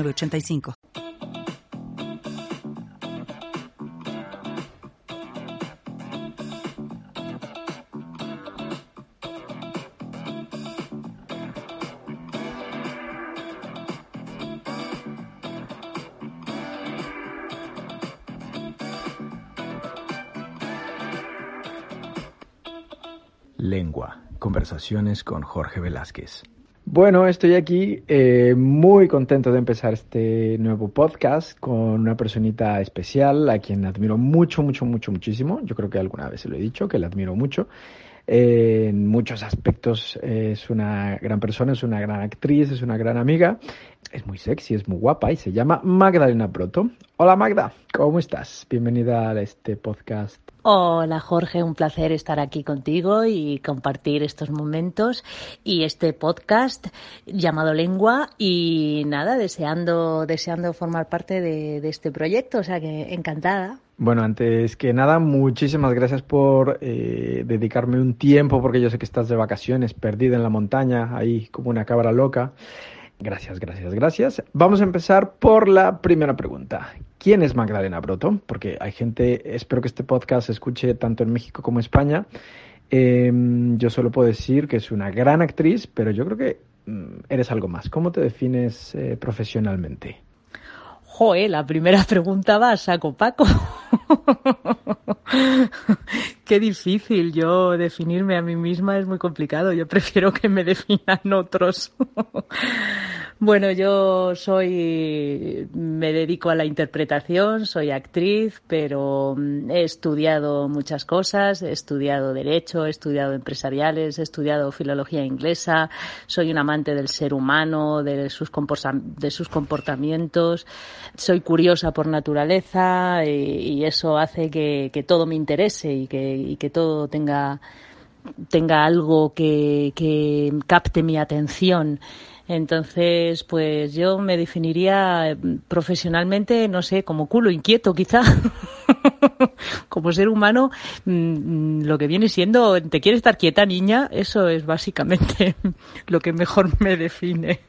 85 Lengua. Conversaciones con Jorge Velázquez. Bueno, estoy aquí eh, muy contento de empezar este nuevo podcast con una personita especial a quien admiro mucho, mucho, mucho, muchísimo. Yo creo que alguna vez se lo he dicho, que la admiro mucho. Eh, en muchos aspectos es una gran persona, es una gran actriz, es una gran amiga, es muy sexy, es muy guapa y se llama Magdalena Proto. Hola Magda, ¿cómo estás? Bienvenida a este podcast. Hola Jorge, un placer estar aquí contigo y compartir estos momentos y este podcast llamado Lengua y nada, deseando, deseando formar parte de, este proyecto, o sea que encantada. Bueno, antes que nada, muchísimas gracias por eh, dedicarme un tiempo, porque yo sé que estás de vacaciones, perdida en la montaña, ahí como una cabra loca. Gracias, gracias, gracias. Vamos a empezar por la primera pregunta. ¿Quién es Magdalena Broto? Porque hay gente, espero que este podcast se escuche tanto en México como en España. Eh, yo solo puedo decir que es una gran actriz, pero yo creo que mm, eres algo más. ¿Cómo te defines eh, profesionalmente? Joe, la primera pregunta va a saco Paco. Qué difícil. Yo definirme a mí misma es muy complicado. Yo prefiero que me definan otros. Bueno, yo soy, me dedico a la interpretación, soy actriz, pero mm, he estudiado muchas cosas, he estudiado derecho, he estudiado empresariales, he estudiado filología inglesa, soy un amante del ser humano, de sus, de sus comportamientos, soy curiosa por naturaleza y, eso hace que, que, todo me interese y que, que todo tenga tenga algo que, que capte mi atención. Entonces, pues yo me definiría eh, profesionalmente, no sé, como culo inquieto quizá. como ser humano, mm, mm, lo que viene siendo, ¿te quieres estar quieta, niña? Eso es básicamente lo que mejor me define.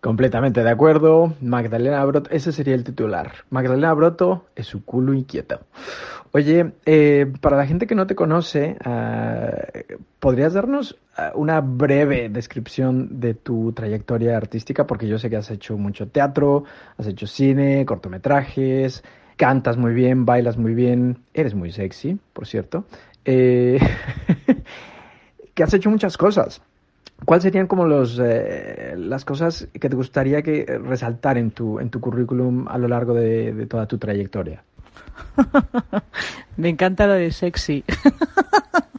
Completamente de acuerdo. Magdalena Broto, ese sería el titular. Magdalena Broto es su culo inquieto. Oye, eh, para la gente que no te conoce, uh, ¿podrías darnos uh, una breve descripción de tu trayectoria artística? Porque yo sé que has hecho mucho teatro, has hecho cine, cortometrajes, cantas muy bien, bailas muy bien, eres muy sexy, por cierto. Eh, que has hecho muchas cosas. ¿Cuáles serían como los, eh, las cosas que te gustaría que resaltar en tu, en tu currículum a lo largo de, de toda tu trayectoria? me encanta lo de sexy.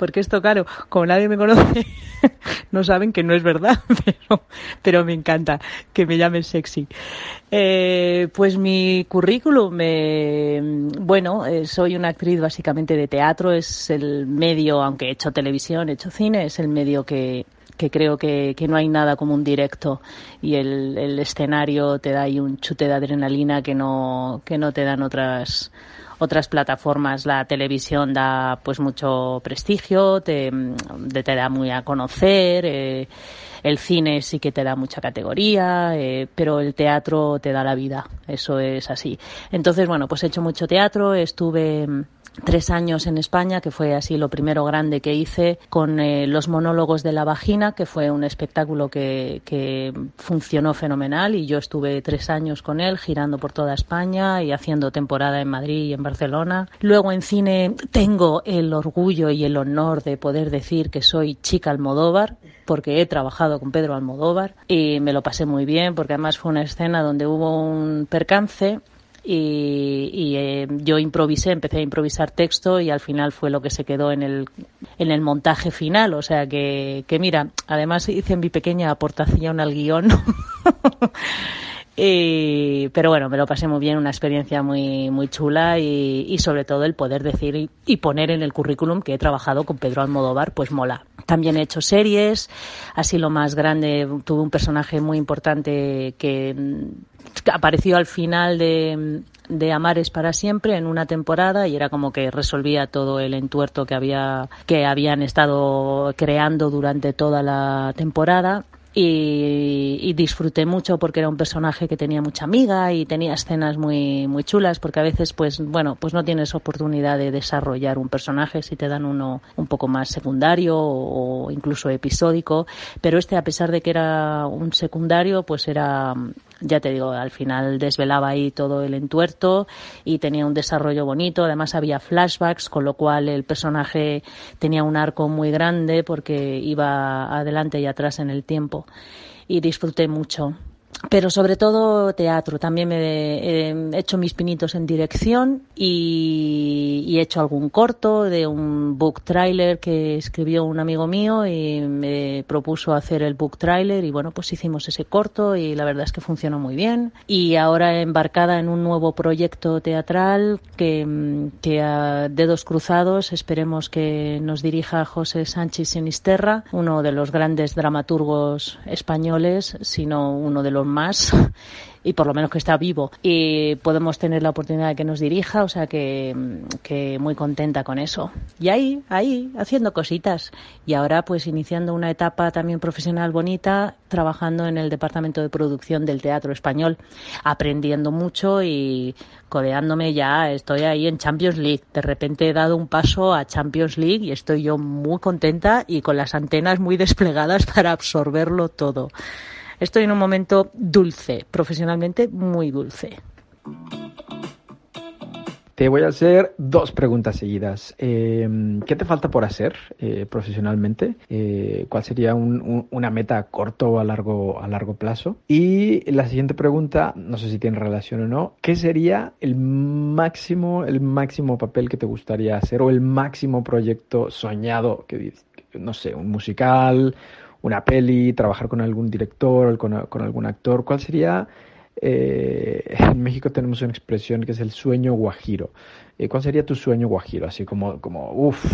Porque esto, claro, como nadie me conoce, no saben que no es verdad, pero, pero me encanta que me llamen sexy. Eh, pues mi currículum, eh, bueno, soy una actriz básicamente de teatro, es el medio, aunque he hecho televisión, he hecho cine, es el medio que, que creo que, que, no hay nada como un directo y el, el, escenario te da ahí un chute de adrenalina que no, que no te dan otras otras plataformas. La televisión da pues mucho prestigio, te, te da muy a conocer, eh, el cine sí que te da mucha categoría, eh, pero el teatro te da la vida, eso es así. Entonces, bueno, pues he hecho mucho teatro, estuve tres años en España, que fue así lo primero grande que hice, con eh, los monólogos de la vagina, que fue un espectáculo que, que, funcionó fenomenal y yo estuve tres años con él, girando por toda España y haciendo temporada en Madrid y en Barcelona. Luego en cine tengo el orgullo y el honor de poder decir que soy chica Almodóvar, porque he trabajado con Pedro Almodóvar y me lo pasé muy bien, porque además fue una escena donde hubo un percance y, y eh, yo improvisé, empecé a improvisar texto y al final fue lo que se quedó en el, en el montaje final. O sea que, que mira, además hice mi pequeña aportación al guion. pero bueno, me lo pasé muy bien, una experiencia muy, muy chula y, sobre todo el poder decir y, poner en el currículum que he trabajado con Pedro Almodóvar, pues mola. También he hecho series, así lo más grande, tuve un personaje muy importante que apareció al final de, de Amares para siempre en una temporada y era como que resolvía todo el entuerto que había que habían estado creando durante toda la temporada. Y, disfruté mucho porque era un personaje que tenía mucha amiga y tenía escenas muy muy chulas porque a veces pues bueno pues no tienes oportunidad de desarrollar un personaje si te dan uno un poco más secundario o incluso episódico. Pero este a pesar de que era un secundario pues era ya te digo, al final desvelaba ahí todo el entuerto y tenía un desarrollo bonito. Además había flashbacks, con lo cual el personaje tenía un arco muy grande porque iba adelante y atrás en el tiempo. Y disfruté mucho pero sobre todo teatro. También he hecho mis pinitos en dirección y, he hecho algún corto de un book trailer que escribió un amigo mío y me propuso hacer el book trailer y bueno, pues hicimos ese corto y la verdad es que funcionó muy bien. Y ahora embarcada en un nuevo proyecto teatral que, que a dedos cruzados esperemos que nos dirija José Sánchez Sinisterra, uno de los grandes dramaturgos españoles, sino uno de los más y por lo menos que está vivo y podemos tener la oportunidad de que nos dirija, o sea que, que, muy contenta con eso. Y ahí, ahí, haciendo cositas. Y ahora pues iniciando una etapa también profesional bonita, trabajando en el departamento de producción del teatro español, aprendiendo mucho y codeándome ya, estoy ahí en Champions League. De repente he dado un paso a Champions League y estoy yo muy contenta y con las antenas muy desplegadas para absorberlo todo. Estoy en un momento dulce, profesionalmente muy dulce. Te voy a hacer dos preguntas seguidas. Em, ¿Qué te falta por hacer eh, profesionalmente? Eh, ¿Cuál sería una meta a corto o a largo, a largo plazo? Y la siguiente pregunta, no sé si tiene relación o no, ¿qué sería el máximo, el máximo papel que te gustaría hacer o el máximo proyecto soñado que no sé, un musical, una peli, trabajar con algún director, con, con algún actor? ¿Cuál sería? Eh, en México tenemos una expresión que es el sueño guajiro. Eh, ¿Cuál sería tu sueño guajiro? Así como, como, uff,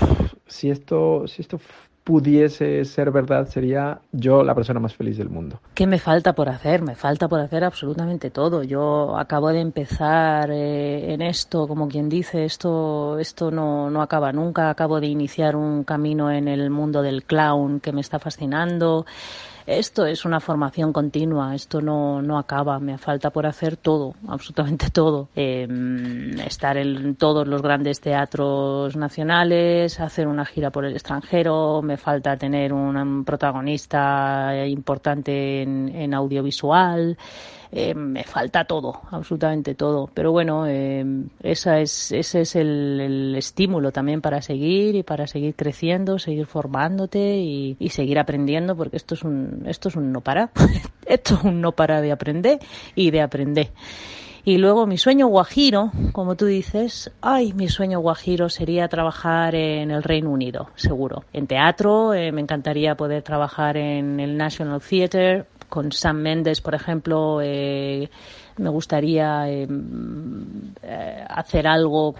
si esto, si esto pudiese ser verdad, sería yo la persona más feliz del mundo. ¿Qué me falta por hacer? Me falta por hacer absolutamente todo. Yo acabo de empezar eh, en esto, como quien dice, esto, esto no, no acaba nunca. Acabo de iniciar un camino en el mundo del clown que me está fascinando. Esto es una formación continua, esto no, no acaba, me falta por hacer todo, absolutamente todo. Em, estar en todos los grandes teatros nacionales, hacer una gira por el extranjero, me falta tener un protagonista importante en audiovisual. Eh, me falta todo, absolutamente todo. Pero bueno, eh, esa es, ese es el, estímulo también para seguir y para seguir creciendo, seguir formándote y, seguir aprendiendo, porque esto es un, esto es un no para. esto es un no para de aprender y de aprender. Y luego mi sueño guajiro, como tú dices, ay, mi sueño guajiro sería trabajar en el Reino Unido, seguro. En teatro, eh, me encantaría poder trabajar en el National Theatre, con Sam Mendes, por ejemplo, eh, me gustaría eh, eh, hacer algo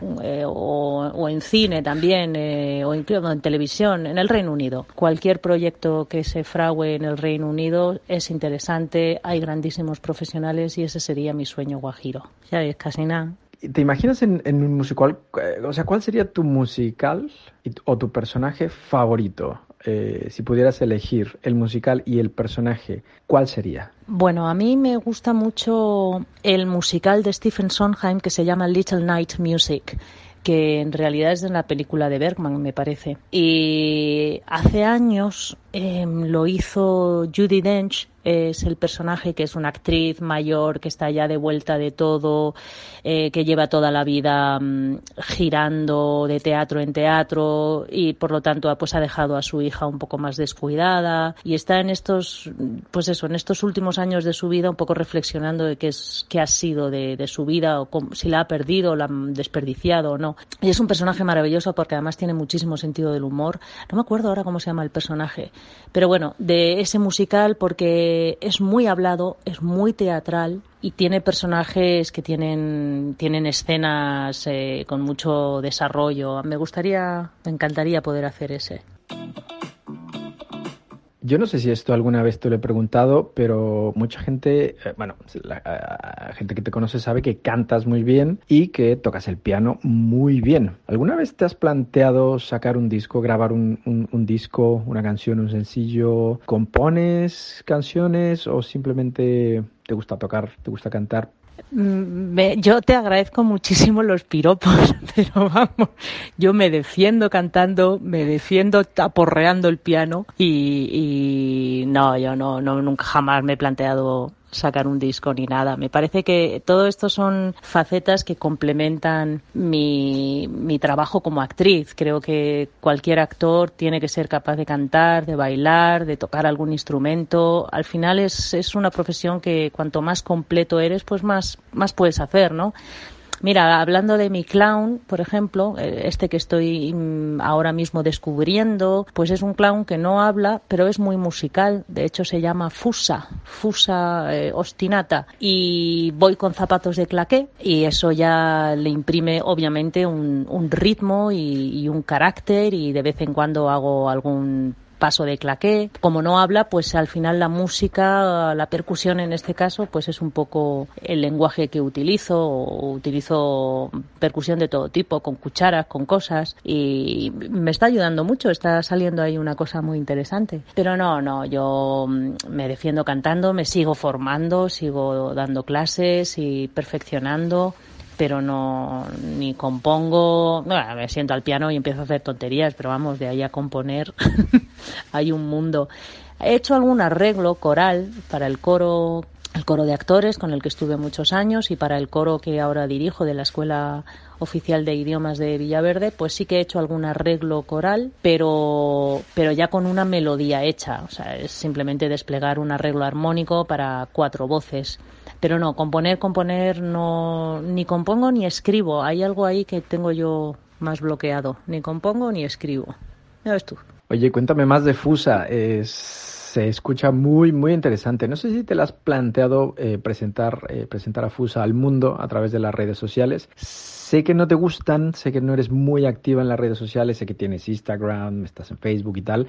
o, en cine también o incluso en televisión en el Reino Unido. Cualquier proyecto que se frague en el Reino Unido es interesante, hay grandísimos profesionales y ese sería mi sueño guajiro. Ya es casi nada. ¿Te imaginas en, en, un musical? O sea, ¿cuál sería tu musical o tu personaje favorito? Eh, si pudieras elegir el musical y el personaje, ¿cuál sería? Bueno, a mí me gusta mucho el musical de Stephen Sondheim que se llama Little Night Music que en realidad es de la película de Bergman, me parece. Y hace años em, lo hizo Judy Dench es el personaje que es una actriz mayor que está ya de vuelta de todo, eh, que lleva toda la vida mm, girando de teatro en teatro y por lo tanto pues ha dejado a su hija un poco más descuidada y está en estos pues eso en estos últimos años de su vida un poco reflexionando de qué es qué ha sido de, de su vida o si la ha perdido la ha desperdiciado o no. Y es un personaje maravilloso porque además tiene muchísimo sentido del humor. No me acuerdo ahora cómo se llama el personaje pero bueno de ese musical porque eh, es muy hablado, es muy teatral y tiene personajes que tienen, tienen escenas eh, con mucho desarrollo. Me gustaría, me encantaría poder hacer ese. Yo no sé si esto alguna vez te lo he preguntado, pero mucha gente, eh, bueno, la gente que te conoce sabe que cantas muy bien y que tocas el piano muy bien. ¿Alguna vez te has planteado sacar un disco, grabar un, un disco, una canción, un sencillo? ¿Compones canciones o simplemente te gusta tocar, te gusta cantar? Mm, yo te agradezco muchísimo los piropos, pero vamos, yo me defiendo cantando, me defiendo aporreando el piano y, y no, yo no, no, nunca jamás me he planteado sacar un disco ni nada. Me parece que todo esto son facetas que complementan mi, mi trabajo como actriz. Creo que cualquier actor tiene que ser capaz de cantar, de bailar, de tocar algún instrumento. Al final es, es una profesión que cuanto más completo eres, pues más, más puedes hacer, ¿no? Mira, hablando de mi clown, por ejemplo, eh, este que estoy mm, ahora mismo descubriendo, pues es un clown que no habla, pero es muy musical. De hecho, se llama Fusa, Fusa eh, ostinata. Y voy con zapatos de claqué y eso ya le imprime, obviamente, un, un ritmo y, y un carácter y de vez en cuando hago algún paso de claqué. Como no habla, pues al final la música, la percusión en este caso, pues es un poco el lenguaje que utilizo. utilizo percusión de todo tipo, con cucharas, con cosas y me está ayudando mucho. Está saliendo ahí una cosa muy interesante. Pero no, no, yo me defiendo cantando, me sigo formando, sigo dando clases y perfeccionando pero no ni compongo, me siento al piano y empiezo a hacer tonterías, pero vamos, de ahí a componer hay un mundo. He hecho algún arreglo coral para el coro el coro de actores con el que estuve muchos años y para el coro que ahora dirijo de la Escuela Oficial de Idiomas de Villaverde, pues sí que he hecho algún arreglo coral, pero, pero ya con una melodía hecha. O sea, es simplemente desplegar un arreglo armónico para cuatro voces. Pero no, componer, componer, no, ni compongo ni escribo. Hay algo ahí que tengo yo más bloqueado. Ni compongo ni escribo. Ya ves tú. Oye, cuéntame más de Fusa. Es, se escucha muy, muy interesante. No sé si te la has planteado eh, presentar, eh, presentar a Fusa al mundo a través de las redes sociales. Sé que no te gustan, sé que no eres muy activa en las redes sociales, sé que tienes Instagram, estás en Facebook y tal,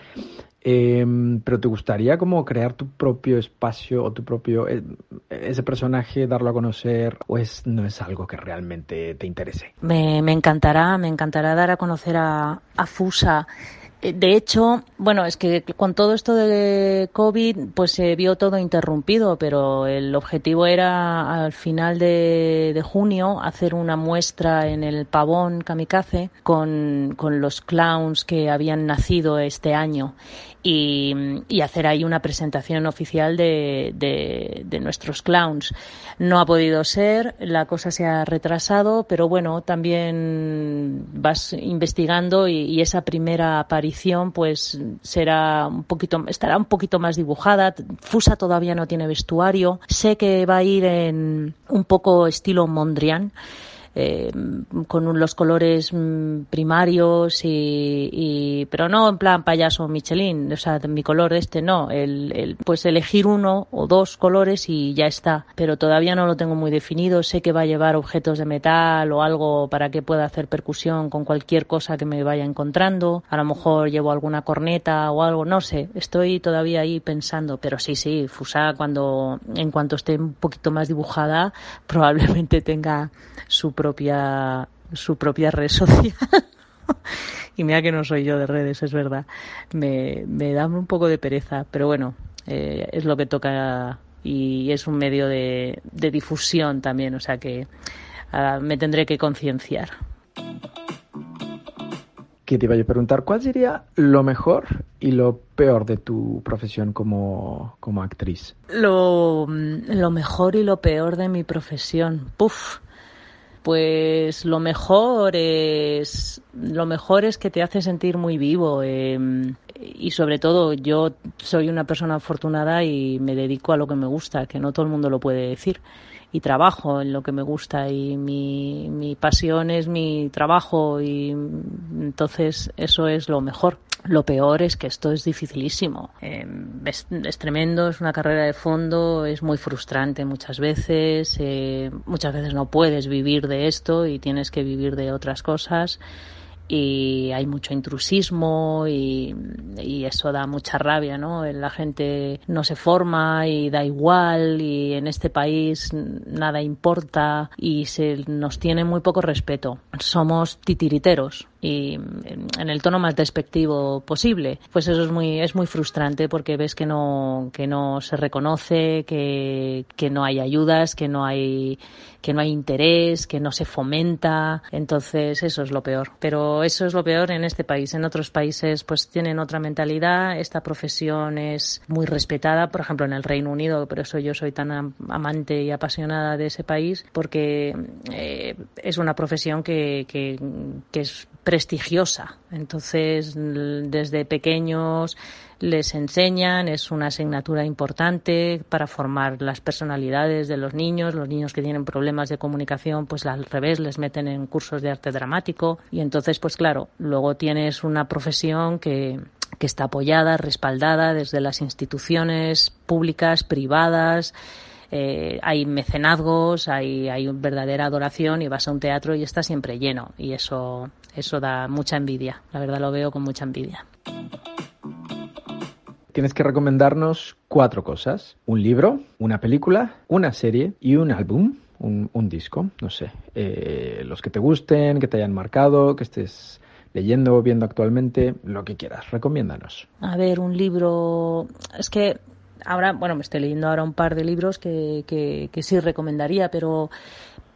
Em, pero ¿te gustaría como crear tu propio espacio o tu propio, eh, ese personaje, darlo a conocer o es, no es algo que realmente te interese? Me, me encantará, me encantará dar a conocer a, a Fusa. Eh, de hecho, bueno, es que con todo esto de COVID, pues se vio todo interrumpido, pero el objetivo era al final de, junio hacer una muestra en el pavón Kamikaze con, los clowns que habían nacido este año y, hacer ahí una presentación oficial de, de, nuestros clowns. No ha podido ser, la cosa se ha retrasado, pero bueno, también vas investigando y esa primera aparición pues será un poquito, estará un poquito más dibujada. Fusa todavía no tiene vestuario. Sé que va a ir en un poco estilo Mondrian eh, con los colores mm, primarios y, y, pero no en plan payaso Michelin, o sea, mi color este no, el, el, pues elegir uno o dos colores y ya está, pero todavía no lo tengo muy definido, sé que va a llevar objetos de metal o algo para que pueda hacer percusión con cualquier cosa que me vaya encontrando, a lo mejor llevo alguna corneta o algo, no sé, estoy todavía ahí pensando, pero sí, sí, Fusa cuando, en cuanto esté un poquito más dibujada, probablemente tenga su propia su propia red social. y mira que no soy yo de redes, es verdad. Me, me da un poco de pereza, pero bueno, eh, es lo que toca y es un medio de, de difusión también, o sea que uh, me tendré que concienciar. Que te iba a preguntar, ¿cuál sería lo mejor y lo peor de tu profesión como, como actriz? Lo, lo mejor y lo peor de mi profesión. Puf, pues lo mejor es lo mejor es que te hace sentir muy vivo eh, y sobre todo yo soy una persona afortunada y me dedico a lo que me gusta que no todo el mundo lo puede decir y trabajo en lo que me gusta y mi, mi pasión es mi trabajo y entonces eso es lo mejor. Lo peor es que esto es dificilísimo. Eh, es, tremendo, es una carrera de fondo, es muy frustrante muchas veces. Eh, muchas veces no puedes vivir de esto y tienes que vivir de otras cosas y hay mucho intrusismo y, eso da mucha rabia, ¿no? La gente no se forma y da igual y en este país nada importa y se nos tiene muy poco respeto. Somos titiriteros y en el tono más despectivo posible. Pues eso es muy es muy frustrante porque ves que no que no se reconoce, que, que no hay ayudas, que no hay que no hay interés, que no se fomenta. Entonces, eso es lo peor. Pero eso es lo peor en este país. En otros países, pues tienen otra mentalidad. Esta profesión es muy respetada, por ejemplo, en el Reino Unido. Por eso yo soy tan amante y apasionada de ese país, porque eh, es una profesión que, que, que es prestigiosa. Entonces, desde pequeños les enseñan, es una asignatura importante para formar las personalidades de los niños, los niños que tienen problemas de comunicación, pues al revés, les meten en cursos de arte dramático. Y entonces, pues claro, luego tienes una profesión que, que está apoyada, respaldada desde las instituciones públicas, privadas, eh, hay mecenazgos, hay, hay verdadera adoración y vas a un teatro y está siempre lleno. Y eso, eso da mucha envidia. La verdad lo veo con mucha envidia tienes que recomendarnos cuatro cosas. Un libro, una película, una serie y un álbum, un, disco, no sé. Eh, los que te gusten, que te hayan marcado, que estés leyendo o viendo actualmente, lo que quieras. Recomiéndanos. A ver, un libro... Es que ahora, bueno, me estoy leyendo ahora un par de libros que, que, que sí recomendaría, pero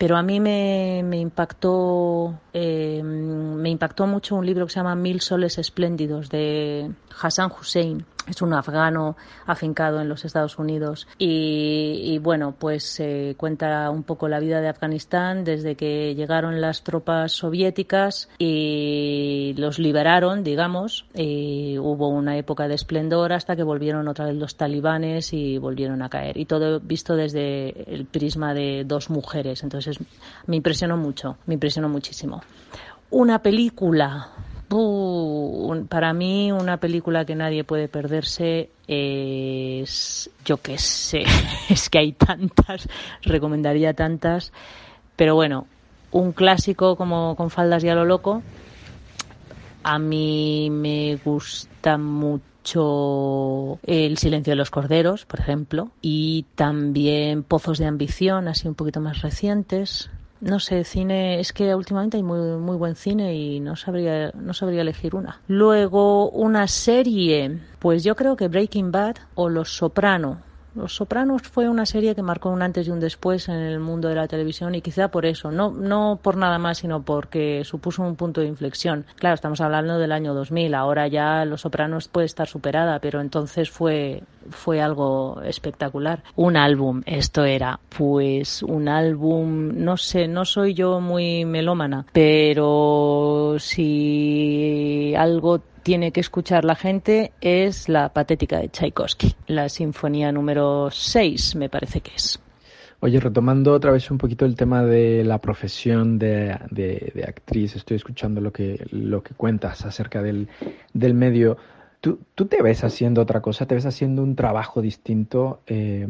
pero a mí me, me impactó eh, me impactó mucho un libro que se llama Mil soles espléndidos de Hassan Hussein es un afgano afincado en los Estados Unidos y, bueno pues eh, cuenta un poco la vida de Afganistán desde que llegaron las tropas soviéticas y los liberaron digamos. Y hubo una época de esplendor hasta que volvieron otra vez los talibanes y volvieron a caer. Y todo visto desde el prisma de dos mujeres. Entonces me impresionó mucho me impresionó muchísimo. Una película para mí una película que nadie puede perderse es, yo qué sé, es que hay tantas, recomendaría tantas, pero bueno, un clásico como con faldas y a lo loco, a mí me gusta mucho El silencio de los corderos, por ejemplo, y también Pozos de ambición, así un poquito más recientes, no sé, cine, es que últimamente hay muy, muy buen cine y no sabría, no sabría elegir una. Luego, una serie, pues yo creo que Breaking Bad o Los Soprano. Los Sopranos fue una serie que marcó un antes y un después en el mundo de la televisión y quizá por eso, no, no por nada más, sino porque supuso un punto de inflexión. Claro, estamos hablando del año 2000, ahora ya Los Sopranos puede estar superada, pero entonces fue, fue algo espectacular. Un álbum, esto era, pues un álbum, no sé, no soy yo muy melómana, pero si algo tiene que escuchar la gente es la patética de Tchaikovsky, la sinfonía número 6, me parece que es. Oye, retomando otra vez un poquito el tema de la profesión de, actriz, estoy escuchando lo que, lo que cuentas acerca del, del medio. ¿Tú, ¿Tú, te ves haciendo otra cosa? ¿Te ves haciendo un trabajo distinto? Eh,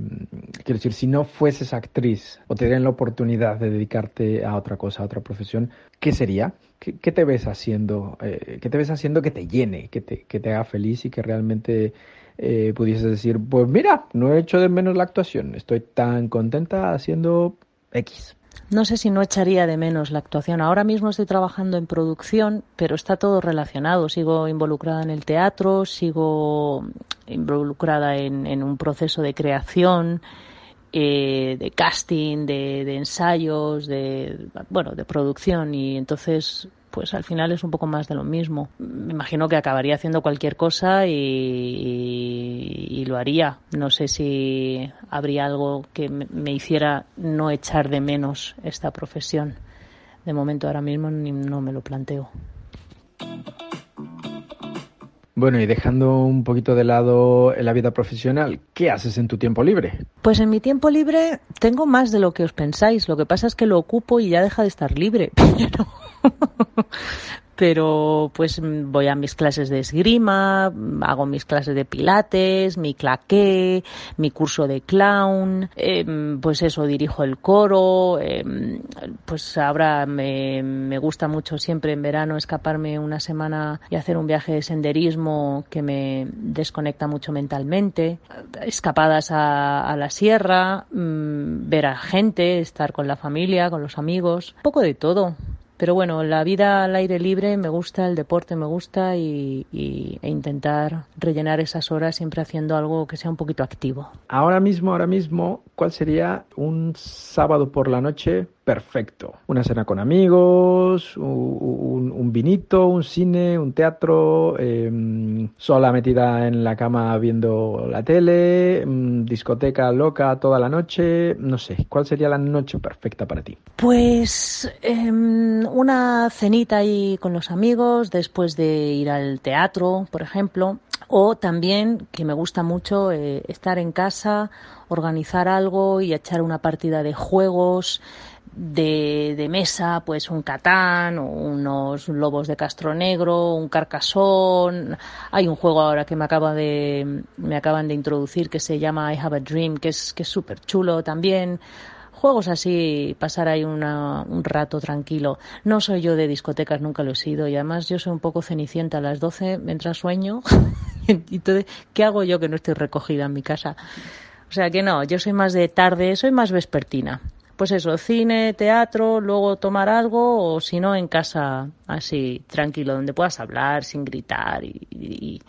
quiero decir, si no fueses actriz o te dieran la oportunidad de dedicarte a otra cosa, a otra profesión, ¿qué sería? ¿Qué, te ves haciendo? Eh, ¿Qué te ves haciendo que te llene, que te, que te haga feliz y que realmente eh, pudieses decir, pues mira, no he hecho de menos la actuación, estoy tan contenta haciendo X? No sé si no echaría de menos la actuación. Ahora mismo estoy trabajando en producción, pero está todo relacionado. Sigo involucrada en el teatro, sigo involucrada en, un proceso de creación, eh, de casting, de, de, ensayos, de bueno, de producción y entonces pues al final es un poco más de lo mismo. Me imagino que acabaría haciendo cualquier cosa y, y, lo haría. No sé si habría algo que me, hiciera no echar de menos esta profesión. De momento ahora mismo no me lo planteo. Bueno, y dejando un poquito de lado la vida profesional, ¿qué haces en tu tiempo libre? Pues en mi tiempo libre tengo más de lo que os pensáis. Lo que pasa es que lo ocupo y ya deja de estar libre. Pero pero pues voy a mis clases de esgrima, hago mis clases de pilates, mi claqué, mi curso de clown, em, pues eso, dirijo el coro, em, pues ahora me, gusta mucho siempre en verano escaparme una semana y hacer un viaje de senderismo que me desconecta mucho mentalmente, escapadas a, a la sierra, mm, ver a gente, estar con la familia, con los amigos, un poco de todo. Pero bueno, la vida al aire libre me gusta, el deporte me gusta y, e intentar rellenar esas horas siempre haciendo algo que sea un poquito activo. Ahora mismo, ahora mismo, ¿cuál sería un sábado por la noche perfecto. Una cena con amigos, un, un vinito, un cine, un teatro, eh, sola metida en la cama viendo la tele, mm, discoteca loca toda la noche. No sé, ¿cuál sería la noche perfecta para ti? Pues eh, una cenita ahí con los amigos después de ir al teatro, por ejemplo. O también, que me gusta mucho, eh, estar en casa, organizar algo y echar una partida de juegos de, de, mesa, pues un Catán, o unos lobos de Castro Negro, un Carcasón. Hay un juego ahora que me acaba de, me acaban de introducir que se llama I Have a Dream, que es, que es súper chulo también. Juegos así, pasar ahí una, un rato tranquilo. No soy yo de discotecas, nunca lo he sido, y además yo soy un poco cenicienta a las 12 mientras sueño. Entonces, ¿qué hago yo que no estoy recogida en mi casa? O sea que no, yo soy más de tarde, soy más vespertina pues eso, cine, teatro, luego tomar algo o si no en casa así tranquilo, donde puedas hablar sin gritar y, y,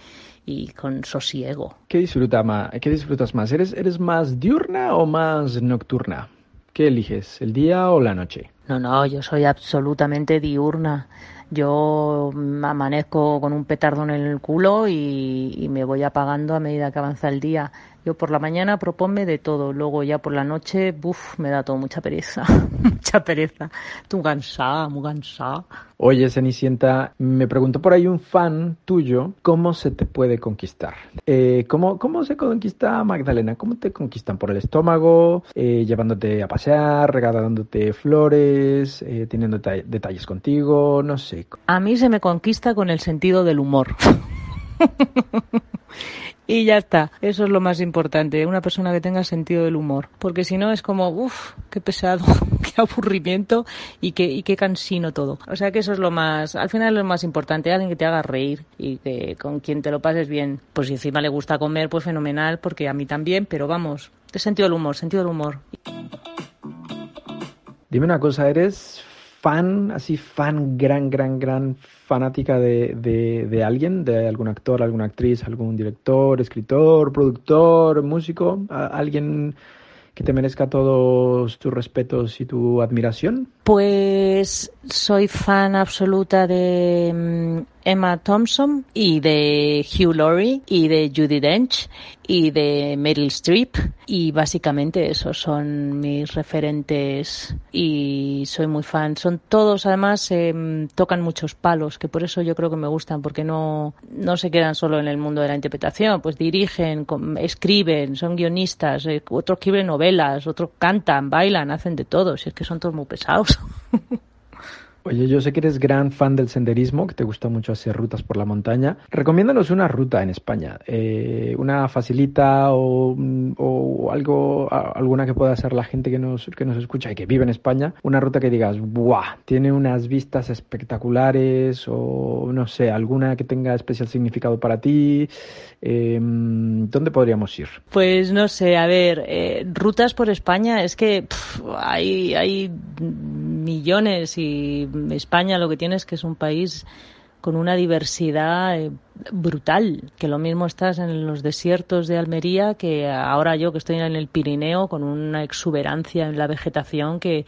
y con sosiego. ¿Qué, disfruta más, ¿Qué disfrutas más? ¿Eres, ¿Eres más diurna o más nocturna? ¿Qué eliges, el día o la noche? No, no, yo soy absolutamente diurna. Yo amanezco con un petardo en el culo y, y me voy apagando a medida que avanza el día. Yo por la mañana proponme de todo, luego ya por la noche, buf, me da todo mucha pereza, mucha pereza. Tú cansada, muy cansada. Oye, Cenicienta, me preguntó por ahí un fan tuyo, ¿cómo se te puede conquistar? Eh, ¿cómo, ¿Cómo se conquista Magdalena? ¿Cómo te conquistan? ¿Por el estómago? Eh, ¿Llevándote a pasear? ¿Regalándote flores? Eh, ¿Teniendo detalles contigo? No sé. A mí se me conquista con el sentido del humor. y ya está. Eso es lo más importante, una persona que tenga sentido del humor. Porque si no es como, uff, qué pesado, qué aburrimiento y qué, y qué cansino todo. O sea que eso es lo más, al final lo más importante, alguien que te haga reír y que con quien te lo pases bien. Pues si encima le gusta comer, pues fenomenal, porque a mí también, pero vamos, sentido del humor, sentido del humor. Dime una cosa, ¿eres fan, así fan, gran, gran, gran fanática de, de, de, alguien, de algún actor, alguna actriz, algún director, escritor, productor, músico, alguien que te merezca todos tus respetos y tu admiración? Pues soy fan absoluta de Emma Thompson y de Hugh Laurie y de Judy Dench y de Meryl Streep y básicamente esos son mis referentes y soy muy fan. Son todos además eh, tocan muchos palos que por eso yo creo que me gustan porque no, no se quedan solo en el mundo de la interpretación, pues dirigen, escriben, son guionistas, eh, otros escriben novelas, otros cantan, bailan, hacen de todo, si es que son todos muy pesados. Oye, yo sé que eres gran fan del senderismo, que te gusta mucho hacer rutas por la montaña. Recomiéndanos una ruta en España, eh, una facilita o, o, algo, alguna que pueda hacer la gente que nos, que nos escucha y que vive en España. Una ruta que digas, ¡buah! Tiene unas vistas espectaculares o no sé, alguna que tenga especial significado para ti. Eh, ¿Dónde podríamos ir? Pues no sé, a ver, eh, rutas por España es que hay, hay millones y España lo que tiene es que es un país con una diversidad eh, brutal, que lo mismo estás en los desiertos de Almería que ahora yo que estoy en el Pirineo con una exuberancia en la vegetación que,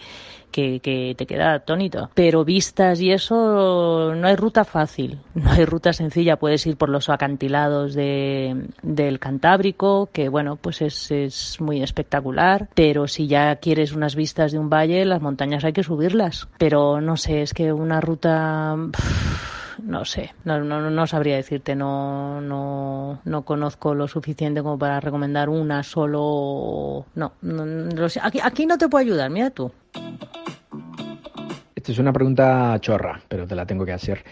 que, que, te queda atónito. Pero vistas y eso, no hay ruta fácil, no hay ruta sencilla. Puedes ir por los acantilados de, del Cantábrico, que bueno, pues es, es muy espectacular. Pero si ya quieres unas vistas de un valle, las montañas hay que subirlas. Pero no sé, es que una ruta... no sé, no, no, no sabría decirte, no, no, no conozco lo suficiente como para recomendar una solo. No, no, Aquí, aquí no te puedo ayudar, mira tú. Esta es una pregunta chorra, pero te la tengo que hacer.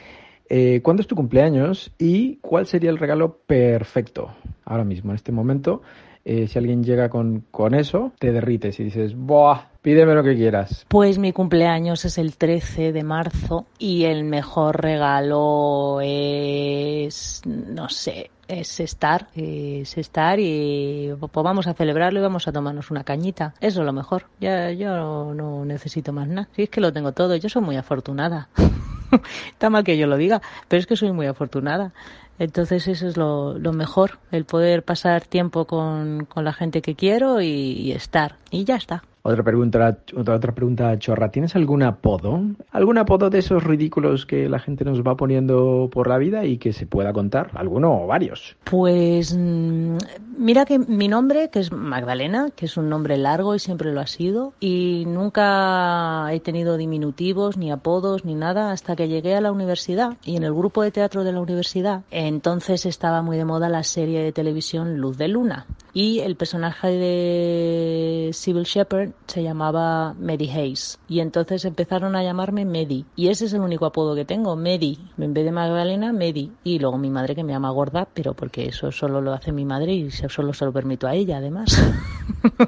Eh, ¿Cuándo es tu cumpleaños y cuál sería el regalo perfecto ahora mismo, en este momento? Eh, si alguien llega con, con eso, te derrites y dices, ¡buah! Pídeme lo que quieras. Pues mi cumpleaños es el 13 de marzo y el mejor regalo es, no sé, es estar, es estar y pues vamos a celebrarlo y vamos a tomarnos una cañita. Eso es lo mejor. Ya yo no necesito más nada. Si es que lo tengo todo, yo soy muy afortunada. Está mal que yo lo diga, pero es que soy muy afortunada. Entonces eso es lo, mejor, el poder pasar tiempo con, la gente que quiero y estar. Y ya está. Otra pregunta, otra, otra pregunta chorra. ¿Tienes algún apodo? ¿Algún apodo de esos ridículos que la gente nos va poniendo por la vida y que se pueda contar? ¿Alguno o varios? Pues mm, mira que mi nombre, que es Magdalena, que es un nombre largo y siempre lo ha sido, y nunca he tenido diminutivos, ni apodos, ni nada, hasta que llegué a la universidad y en el grupo de teatro de la universidad. Entonces estaba muy de moda la serie de televisión Luz de Luna. Y el personaje de Sybil Shepherd se llamaba Medi Hayes y entonces empezaron a llamarme Medi y ese es el único apodo que tengo, Medi. En vez de Magdalena, Medi. Y luego mi madre que me llama gorda, pero porque eso solo lo hace mi madre y solo se lo permito a ella además.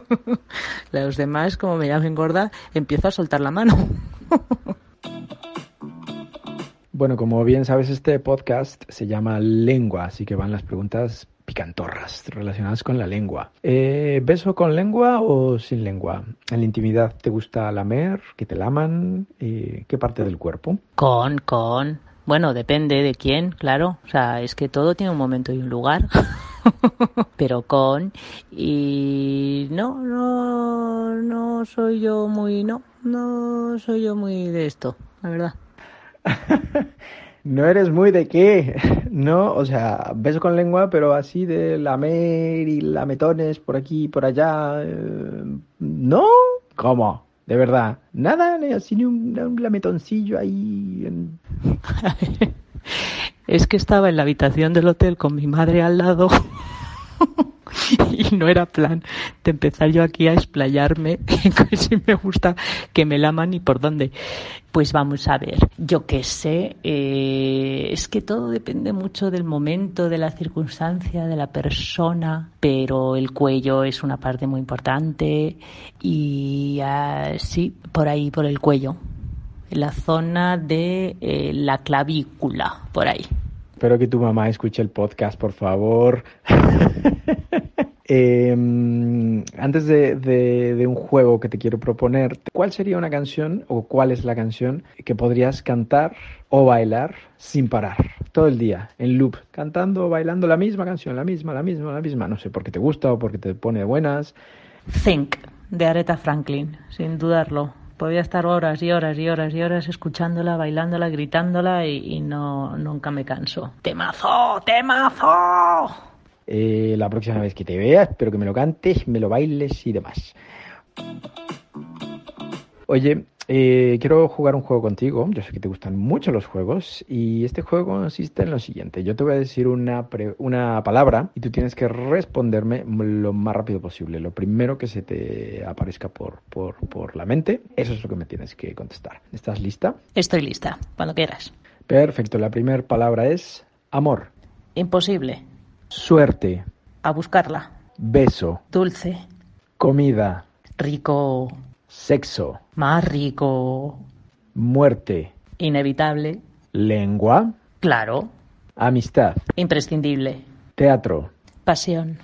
Los demás, como me llamen gorda, empiezo a soltar la mano. Bueno, como bien sabes, este podcast se llama Lengua, así que van las preguntas picantorras relacionadas con la lengua. Eh, ¿Beso con lengua o sin lengua? ¿En la intimidad te gusta lamer, que te laman? Eh, ¿Qué parte del cuerpo? Con, con. Bueno, depende de quién, claro. O sea, es que todo tiene un momento y un lugar. Pero con. Y no, no, no soy yo muy. No, no soy yo muy de esto, la verdad. No eres muy de qué, ¿no? O sea, beso con lengua, pero así de lamer y lametones por aquí y por allá. Eh, ¿No? ¿Cómo? De verdad. Nada, así ni un, lametoncillo ahí. es que estaba en la habitación del hotel con mi madre al lado. y no era plan de empezar yo aquí a explayarme, si me gusta que me laman y por dónde. Pues vamos a ver, yo qué sé, eh, es que todo depende mucho del momento, de la circunstancia, de la persona, pero el cuello es una parte muy importante y uh, sí, por ahí, por el cuello, la zona de eh, la clavícula, por ahí. Espero que tu mamá escuche el podcast, por favor. Eh, antes de, un juego que te quiero proponer, ¿cuál sería una canción o cuál es la canción que podrías cantar o bailar sin parar todo el día, en loop, cantando o bailando la misma canción, la misma, la misma, la misma? No sé, porque te gusta o porque te pone buenas. Think, de Aretha Franklin, sin dudarlo. Podría estar horas y horas y horas y horas escuchándola, bailándola, gritándola y, y no nunca me canso. ¡Temazo! ¡Temazo! Eh, la próxima vez que te vea, espero que me lo cantes, me lo bailes y demás. Oye, eh, quiero jugar un juego contigo. Yo sé que te gustan mucho los juegos y este juego consiste en lo siguiente. Yo te voy a decir una, una palabra y tú tienes que responderme lo más rápido posible. Lo primero que se te aparezca por, por, por la mente, eso es lo que me tienes que contestar. ¿Estás lista? Estoy lista, cuando quieras. Perfecto, la primera palabra es amor. Imposible. Suerte. A buscarla. Beso. Dulce. Comida. Rico. Sexo. Más rico. Muerte. Inevitable. Lengua. Claro. Amistad. Imprescindible. Teatro. Pasión.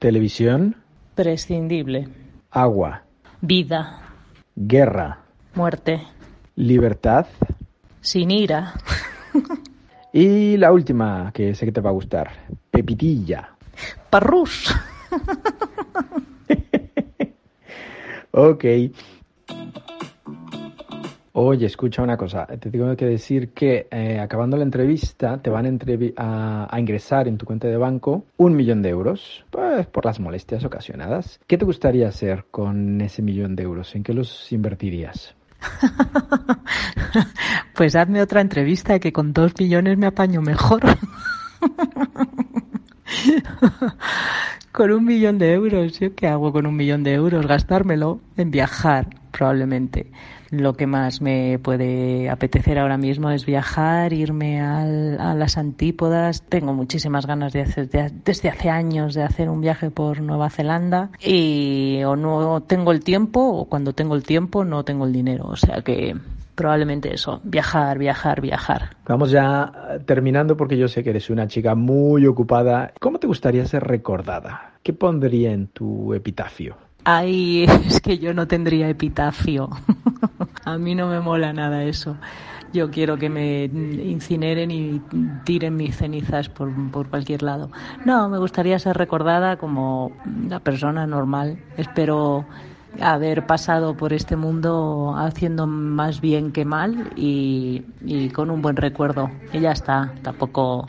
Televisión. Prescindible. Agua. Vida. Guerra. Muerte. Libertad. Sin ira. Y la última, que sé que te va a gustar, pepitilla. Parrus. ok. Oye, escucha una cosa. Te tengo que decir que eh, acabando la entrevista te van a, a, ingresar en tu cuenta de banco un millón de euros pues, por las molestias ocasionadas. ¿Qué te gustaría hacer con ese millón de euros? ¿En qué los invertirías? pues hazme otra entrevista que con dos millones me apaño mejor. con un millón de euros, ¿yo qué hago con un millón de euros? Gastármelo en viajar, probablemente. Lo que más me puede apetecer ahora mismo es viajar, irme a las antípodas. Tengo muchísimas ganas de hacer, desde hace años, de hacer un viaje por Nueva Zelanda y o no tengo el tiempo o cuando tengo el tiempo no tengo el dinero. O sea que probablemente eso, viajar, viajar, viajar. Vamos ya terminando porque yo sé que eres una chica muy ocupada. ¿Cómo te gustaría ser recordada? ¿Qué pondría en tu epitafio? Ay, es que yo no tendría epitafio. A mí no me mola nada eso. Yo quiero que me incineren y tiren mis cenizas por, por cualquier lado. No, me gustaría ser recordada como una persona normal. Espero haber pasado por este mundo haciendo más bien que mal y, y con un buen recuerdo. Y ya está, tampoco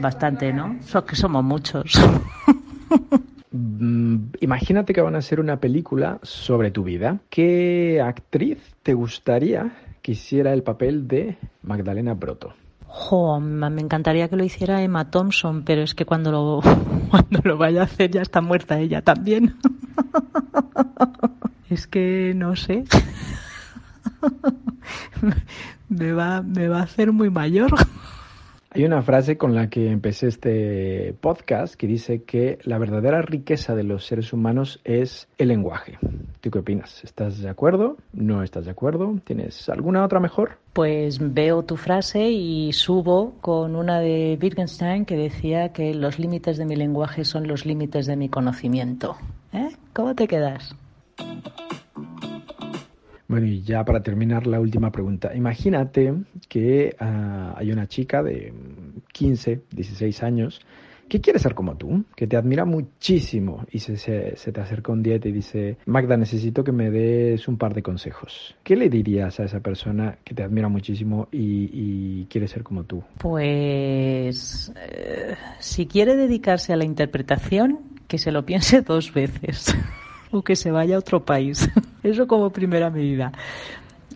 bastante, ¿no? So que somos muchos. Mm, imagínate que van a hacer una película sobre tu vida. ¿Qué actriz te gustaría que hiciera el papel de Magdalena Broto? Jo, me encantaría que lo hiciera Emma Thompson, pero es que cuando lo, cuando lo vaya a hacer ya está muerta ella también. Es que no sé. me, va, me va a hacer muy mayor. Hay una frase con la que empecé este podcast que dice que la verdadera riqueza de los seres humanos es el lenguaje. ¿Tú qué opinas? ¿Estás de acuerdo? ¿No estás de acuerdo? ¿Tienes alguna otra mejor? Pues veo tu frase y subo con una de Wittgenstein que decía que los límites de mi lenguaje son los límites de mi conocimiento. ¿Eh? ¿Cómo te quedas? Bueno, y ya para terminar la última pregunta. Imagínate que uh, hay una chica de 15, 16 años que quiere ser como tú, que te admira muchísimo y se, se, se, te acerca un día y te dice, Magda, necesito que me des un par de consejos. ¿Qué le dirías a esa persona que te admira muchísimo y, y quiere ser como tú? Pues eh, si quiere dedicarse a la interpretación, que se lo piense dos veces o que se vaya a otro país. Eso como primera medida.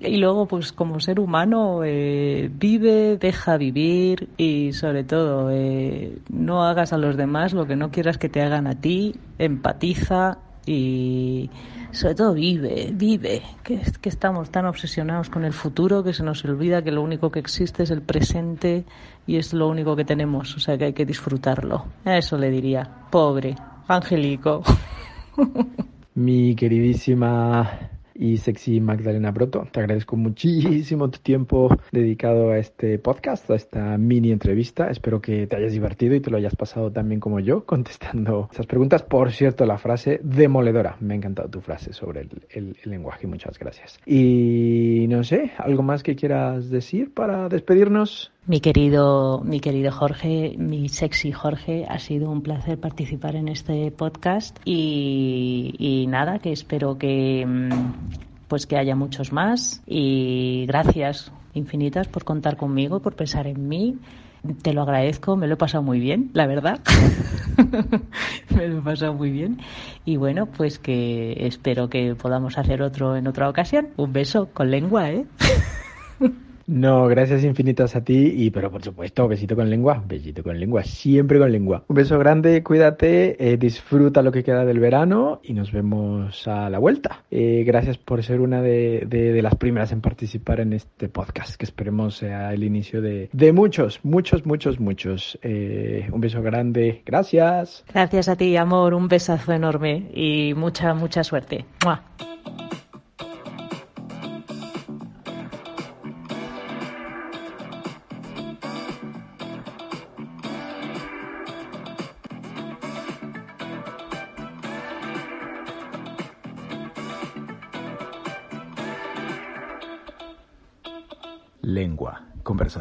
Y luego, pues como ser humano, eh, vive, deja vivir y sobre todo, eh, no hagas a los demás lo que no quieras que te hagan a ti, empatiza y sobre todo vive, vive, que, que estamos tan obsesionados con el futuro que se nos olvida que lo único que existe es el presente y es lo único que tenemos, o sea que hay que disfrutarlo. Eso le diría, pobre, angelico. Mi queridísima y sexy Magdalena Broto, te agradezco muchísimo tu tiempo dedicado a este podcast, a esta mini entrevista. Espero que te hayas divertido y te lo hayas pasado también como yo contestando esas preguntas. Por cierto, la frase demoledora. Me ha encantado tu frase sobre el, el, el lenguaje. Muchas gracias. Y no sé, ¿algo más que quieras decir para despedirnos? Mi querido, mi querido Jorge, mi sexy Jorge, ha sido un placer participar en este podcast y, nada, que espero que pues que haya muchos más y gracias infinitas por contar conmigo, por pensar en mí. Te lo agradezco, me lo he pasado muy bien, la verdad. me lo he pasado muy bien. Y bueno, pues que espero que podamos hacer otro en otra ocasión. Un beso con lengua, ¿eh? No, gracias infinitas a ti y pero por supuesto, besito con lengua, besito con lengua, siempre con lengua. Un beso grande, cuídate, eh, disfruta lo que queda del verano y nos vemos a la vuelta. Eh, gracias por ser una de, de, las primeras en participar en este podcast, que esperemos sea el inicio de, de muchos, muchos, muchos, muchos. Eh, un beso grande, gracias. Gracias a ti, amor, un besazo enorme y mucha, mucha suerte. ¡Mua!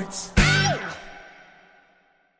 Parts.